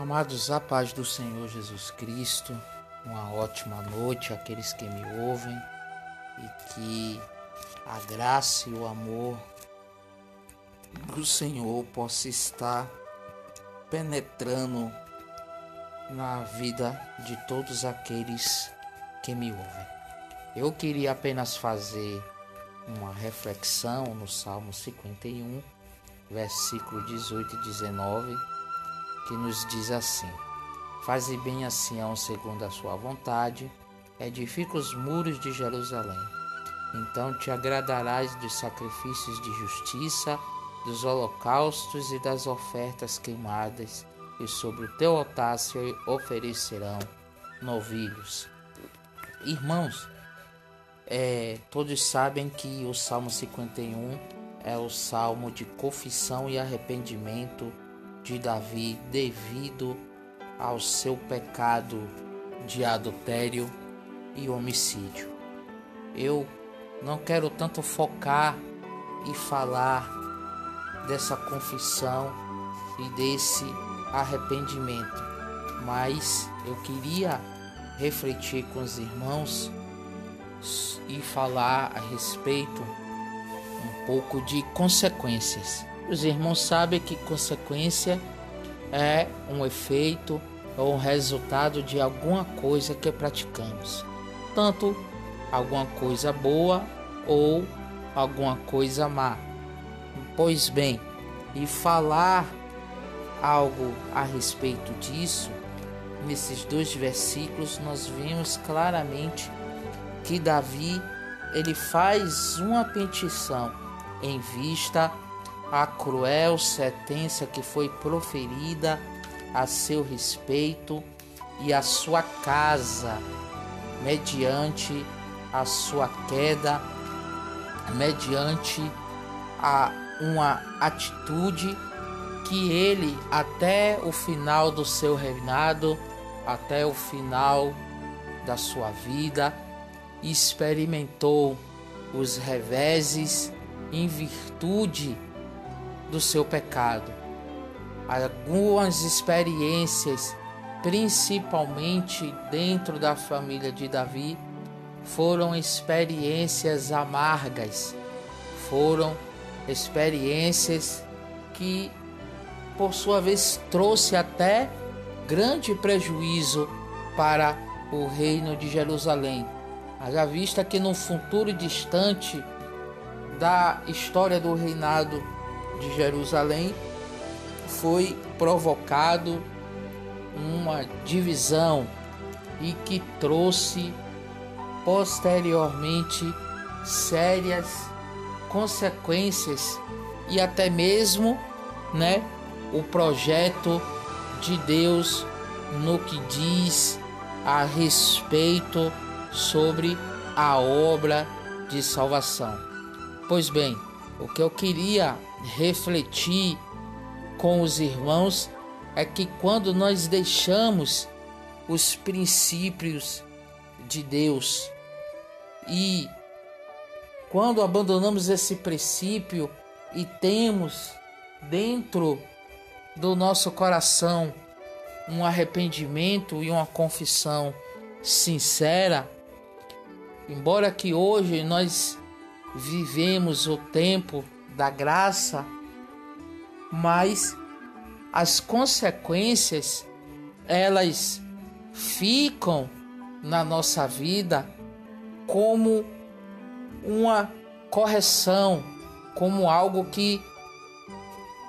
Amados, a paz do Senhor Jesus Cristo, uma ótima noite àqueles que me ouvem e que a graça e o amor do Senhor possa estar penetrando na vida de todos aqueles que me ouvem. Eu queria apenas fazer uma reflexão no Salmo 51, versículo 18 e 19 que nos diz assim: Faze bem a Sião segundo a sua vontade, edifica os muros de Jerusalém. Então te agradarás dos sacrifícios de justiça, dos holocaustos e das ofertas queimadas, e sobre o teu altar se oferecerão novilhos. Irmãos, é, todos sabem que o Salmo 51 é o salmo de confissão e arrependimento de Davi devido ao seu pecado de adultério e homicídio. Eu não quero tanto focar e falar dessa confissão e desse arrependimento, mas eu queria refletir com os irmãos e falar a respeito um pouco de consequências os irmãos sabem que consequência é um efeito ou um resultado de alguma coisa que praticamos, tanto alguma coisa boa ou alguma coisa má. Pois bem, e falar algo a respeito disso, nesses dois versículos nós vemos claramente que Davi ele faz uma petição em vista a cruel sentença que foi proferida a seu respeito e a sua casa, mediante a sua queda, mediante a uma atitude que ele até o final do seu reinado, até o final da sua vida, experimentou os reveses em virtude do seu pecado. Algumas experiências, principalmente dentro da família de Davi, foram experiências amargas, foram experiências que, por sua vez, trouxe até grande prejuízo para o reino de Jerusalém. Haja vista que no futuro distante da história do reinado de Jerusalém foi provocado uma divisão e que trouxe posteriormente sérias consequências e até mesmo, né, o projeto de Deus no que diz a respeito sobre a obra de salvação. Pois bem, o que eu queria refletir com os irmãos é que quando nós deixamos os princípios de Deus e quando abandonamos esse princípio e temos dentro do nosso coração um arrependimento e uma confissão sincera, embora que hoje nós vivemos o tempo da graça, mas as consequências elas ficam na nossa vida como uma correção, como algo que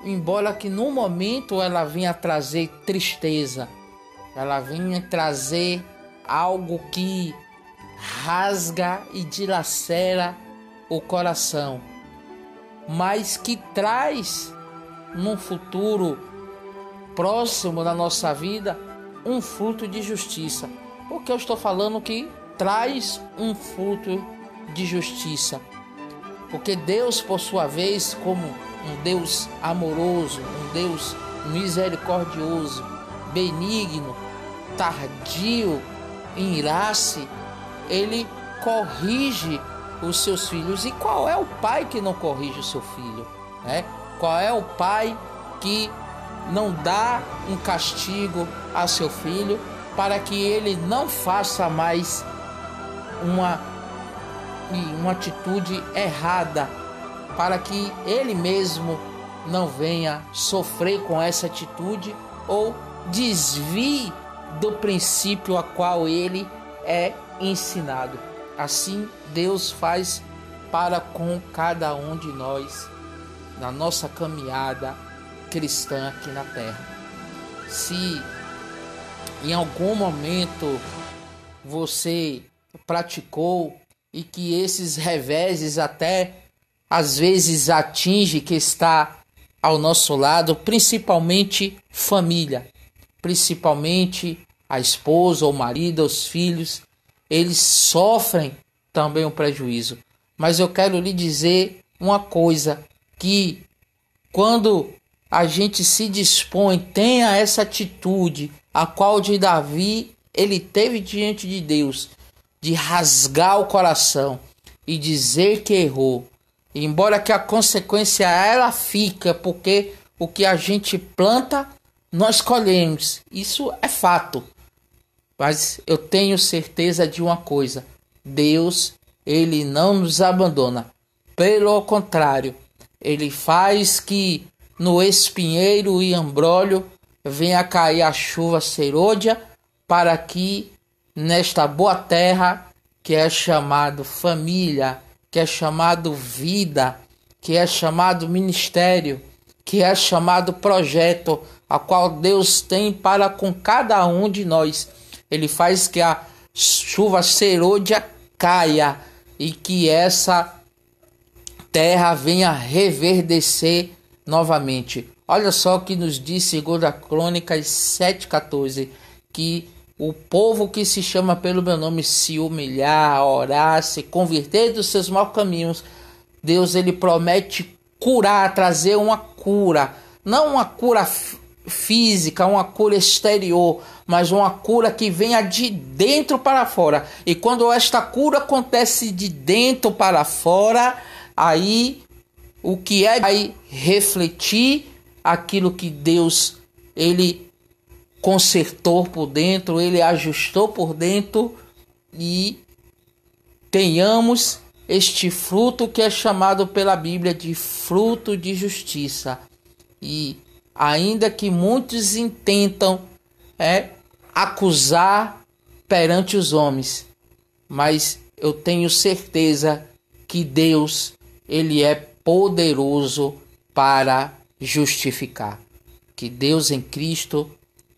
embora que no momento ela venha trazer tristeza, ela venha trazer algo que rasga e dilacera o coração mas que traz num futuro próximo da nossa vida um fruto de justiça. Porque eu estou falando que traz um fruto de justiça. Porque Deus, por sua vez, como um Deus amoroso, um Deus misericordioso, benigno, tardio em irar-se, ele corrige os seus filhos. E qual é o pai que não corrige o seu filho? Né? Qual é o pai que não dá um castigo a seu filho para que ele não faça mais uma, uma atitude errada, para que ele mesmo não venha sofrer com essa atitude ou desvie do princípio a qual ele é ensinado. Assim Deus faz para com cada um de nós na nossa caminhada cristã aqui na terra. Se em algum momento você praticou e que esses reveses até às vezes atinge que está ao nosso lado, principalmente família, principalmente a esposa, o marido, os filhos, eles sofrem também um prejuízo. Mas eu quero lhe dizer uma coisa que quando a gente se dispõe, tenha essa atitude, a qual de Davi ele teve diante de Deus, de rasgar o coração e dizer que errou. Embora que a consequência ela fica, porque o que a gente planta, nós colhemos. Isso é fato. Mas eu tenho certeza de uma coisa: Deus, ele não nos abandona. Pelo contrário, ele faz que no espinheiro e ambrólio venha cair a chuva serôdia para que nesta boa terra que é chamado família, que é chamado vida, que é chamado ministério, que é chamado projeto, a qual Deus tem para com cada um de nós. Ele faz que a chuva serôdia caia e que essa terra venha reverdecer novamente. Olha só o que nos diz segunda Crônicas 7:14, que o povo que se chama pelo meu nome se humilhar, orar, se converter dos seus maus caminhos, Deus ele promete curar, trazer uma cura, não uma cura física, uma cura exterior, mas uma cura que venha de dentro para fora. E quando esta cura acontece de dentro para fora, aí o que é vai refletir aquilo que Deus ele consertou por dentro, ele ajustou por dentro e tenhamos este fruto que é chamado pela Bíblia de fruto de justiça. E ainda que muitos intentam é acusar perante os homens, mas eu tenho certeza que Deus ele é poderoso para justificar. Que Deus em Cristo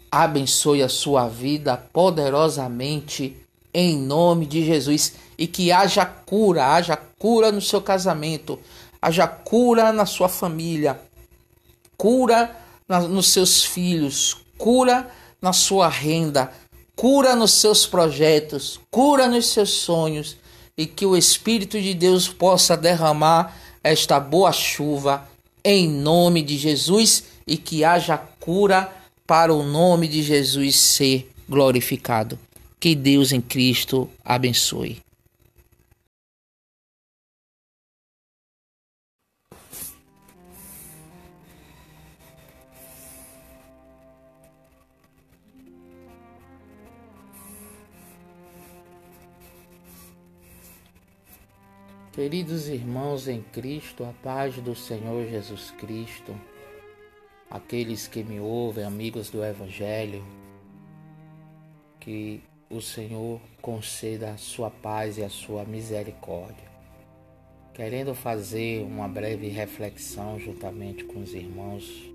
abençoe a sua vida poderosamente em nome de Jesus e que haja cura, haja cura no seu casamento, haja cura na sua família, cura nos seus filhos, cura na sua renda, cura nos seus projetos, cura nos seus sonhos e que o Espírito de Deus possa derramar esta boa chuva em nome de Jesus e que haja cura para o nome de Jesus ser glorificado. Que Deus em Cristo abençoe. Queridos irmãos em Cristo, a paz do Senhor Jesus Cristo, aqueles que me ouvem, amigos do Evangelho, que o Senhor conceda a sua paz e a sua misericórdia. Querendo fazer uma breve reflexão juntamente com os irmãos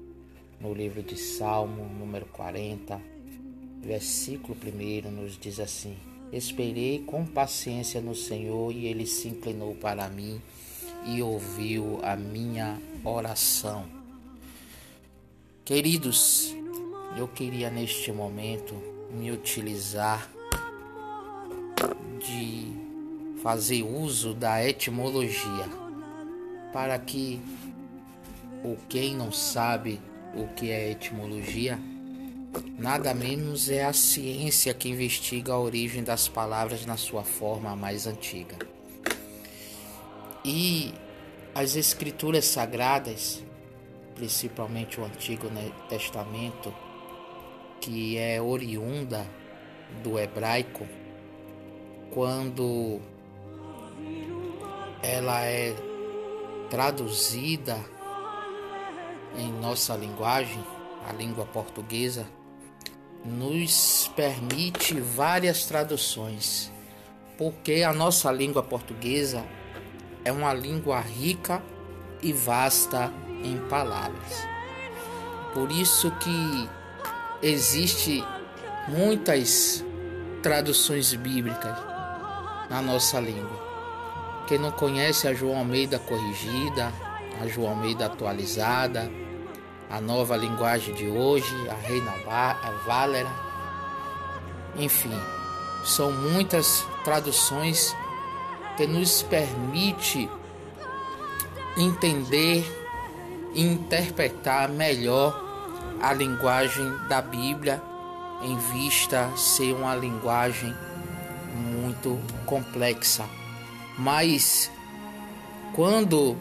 no livro de Salmo, número 40, versículo 1, nos diz assim: Esperei com paciência no Senhor e ele se inclinou para mim e ouviu a minha oração. Queridos, eu queria neste momento me utilizar de fazer uso da etimologia para que o quem não sabe o que é etimologia Nada menos é a ciência que investiga a origem das palavras na sua forma mais antiga. E as escrituras sagradas, principalmente o Antigo Testamento, que é oriunda do hebraico, quando ela é traduzida em nossa linguagem, a língua portuguesa, nos permite várias traduções, porque a nossa língua portuguesa é uma língua rica e vasta em palavras. Por isso que existe muitas traduções bíblicas na nossa língua. Quem não conhece a João Almeida corrigida, a João Almeida atualizada, a nova linguagem de hoje, a Reina Valera, enfim, são muitas traduções que nos permite entender e interpretar melhor a linguagem da Bíblia em vista ser uma linguagem muito complexa. Mas quando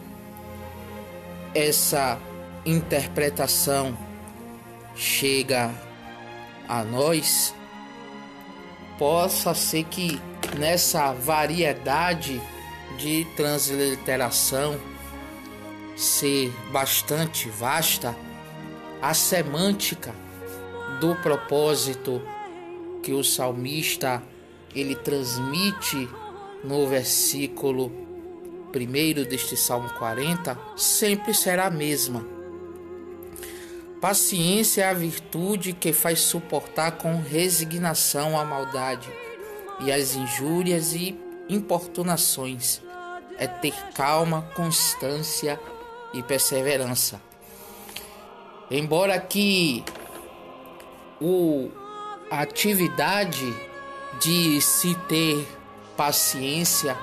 essa interpretação chega a nós, possa ser que nessa variedade de transliteração ser bastante vasta, a semântica do propósito que o salmista ele transmite no versículo primeiro deste Salmo 40 sempre será a mesma. Paciência é a virtude que faz suportar com resignação a maldade e as injúrias e importunações. É ter calma, constância e perseverança. Embora que o, a atividade de se ter paciência,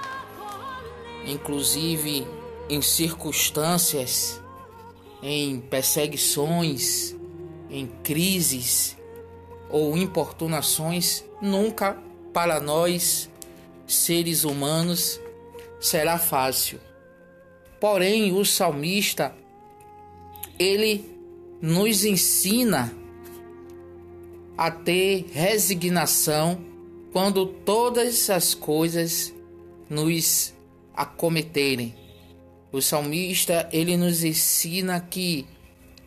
inclusive em circunstâncias, em perseguições, em crises ou importunações, nunca para nós, seres humanos, será fácil. Porém, o salmista ele nos ensina a ter resignação quando todas as coisas nos acometerem. O salmista ele nos ensina que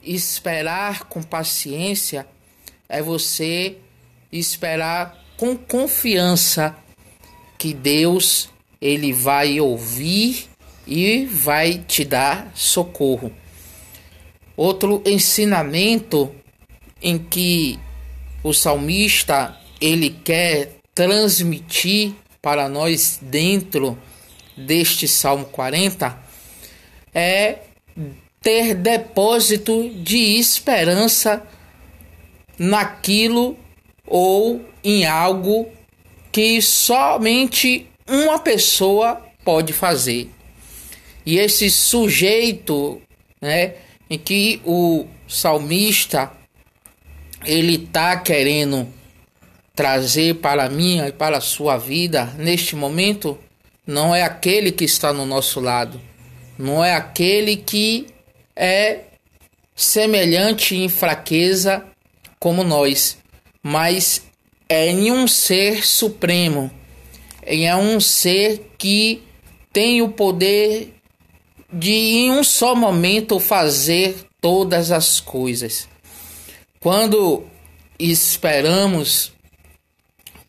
esperar com paciência é você esperar com confiança que Deus ele vai ouvir e vai te dar socorro. Outro ensinamento em que o salmista ele quer transmitir para nós dentro deste Salmo 40 é ter depósito de esperança naquilo ou em algo que somente uma pessoa pode fazer. E esse sujeito, né, em que o salmista ele tá querendo trazer para mim e para a sua vida neste momento não é aquele que está no nosso lado, não é aquele que é semelhante em fraqueza como nós, mas é em um ser supremo, é um ser que tem o poder de em um só momento fazer todas as coisas. Quando esperamos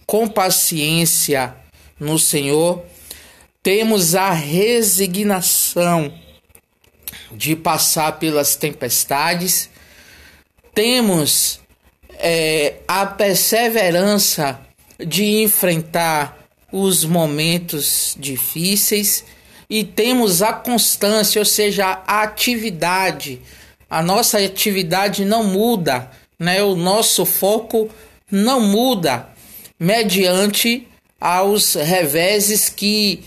com paciência no Senhor, temos a resignação de passar pelas tempestades, temos é, a perseverança de enfrentar os momentos difíceis e temos a constância, ou seja, a atividade. A nossa atividade não muda, né? O nosso foco não muda mediante aos reveses que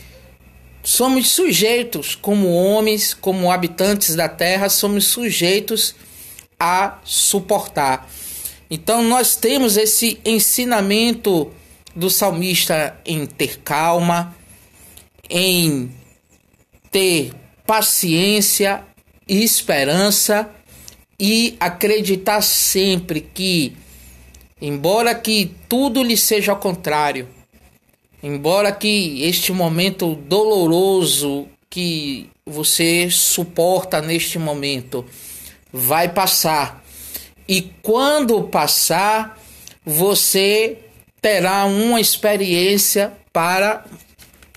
somos sujeitos, como homens, como habitantes da terra, somos sujeitos a suportar. Então nós temos esse ensinamento do salmista em ter calma, em ter paciência e esperança e acreditar sempre que, embora que tudo lhe seja ao contrário, embora que este momento doloroso que você suporta neste momento vai passar. E quando passar, você terá uma experiência para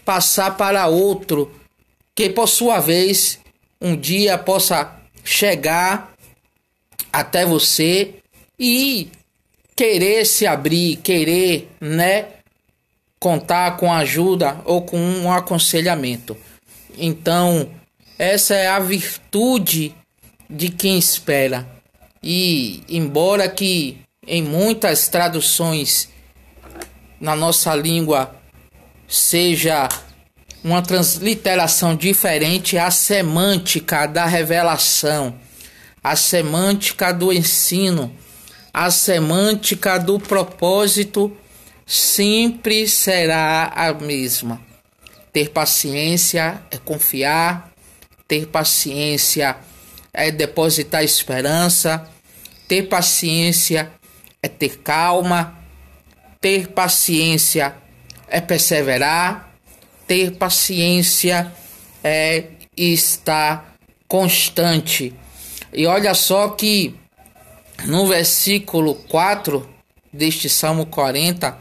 passar para outro, que por sua vez um dia possa chegar até você e querer se abrir, querer, né, contar com ajuda ou com um aconselhamento. Então, essa é a virtude de quem espera. E embora que em muitas traduções na nossa língua seja uma transliteração diferente, a semântica da revelação, a semântica do ensino, a semântica do propósito sempre será a mesma. Ter paciência é confiar, ter paciência é depositar esperança, ter paciência é ter calma, ter paciência é perseverar, ter paciência é estar constante. E olha só que no versículo 4 deste Salmo 40,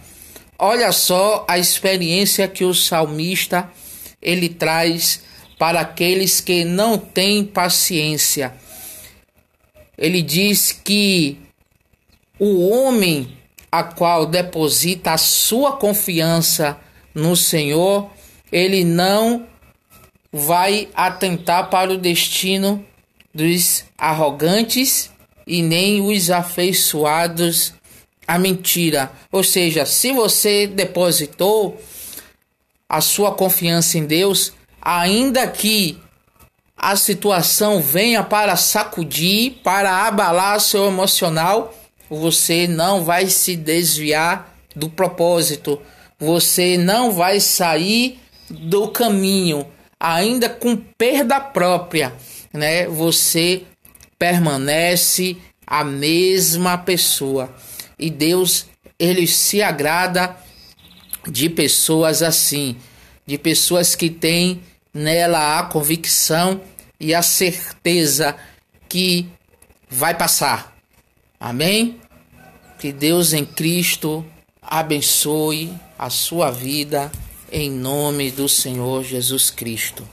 olha só a experiência que o salmista ele traz para aqueles que não têm paciência. Ele diz que o homem a qual deposita a sua confiança no Senhor, ele não vai atentar para o destino dos arrogantes e nem os afeiçoados à mentira. Ou seja, se você depositou a sua confiança em Deus, ainda que a situação venha para sacudir, para abalar seu emocional, você não vai se desviar do propósito, você não vai sair do caminho, ainda com perda própria, né? Você permanece a mesma pessoa. E Deus, ele se agrada de pessoas assim, de pessoas que têm nela a convicção e a certeza que vai passar. Amém? Que Deus em Cristo abençoe a sua vida em nome do Senhor Jesus Cristo.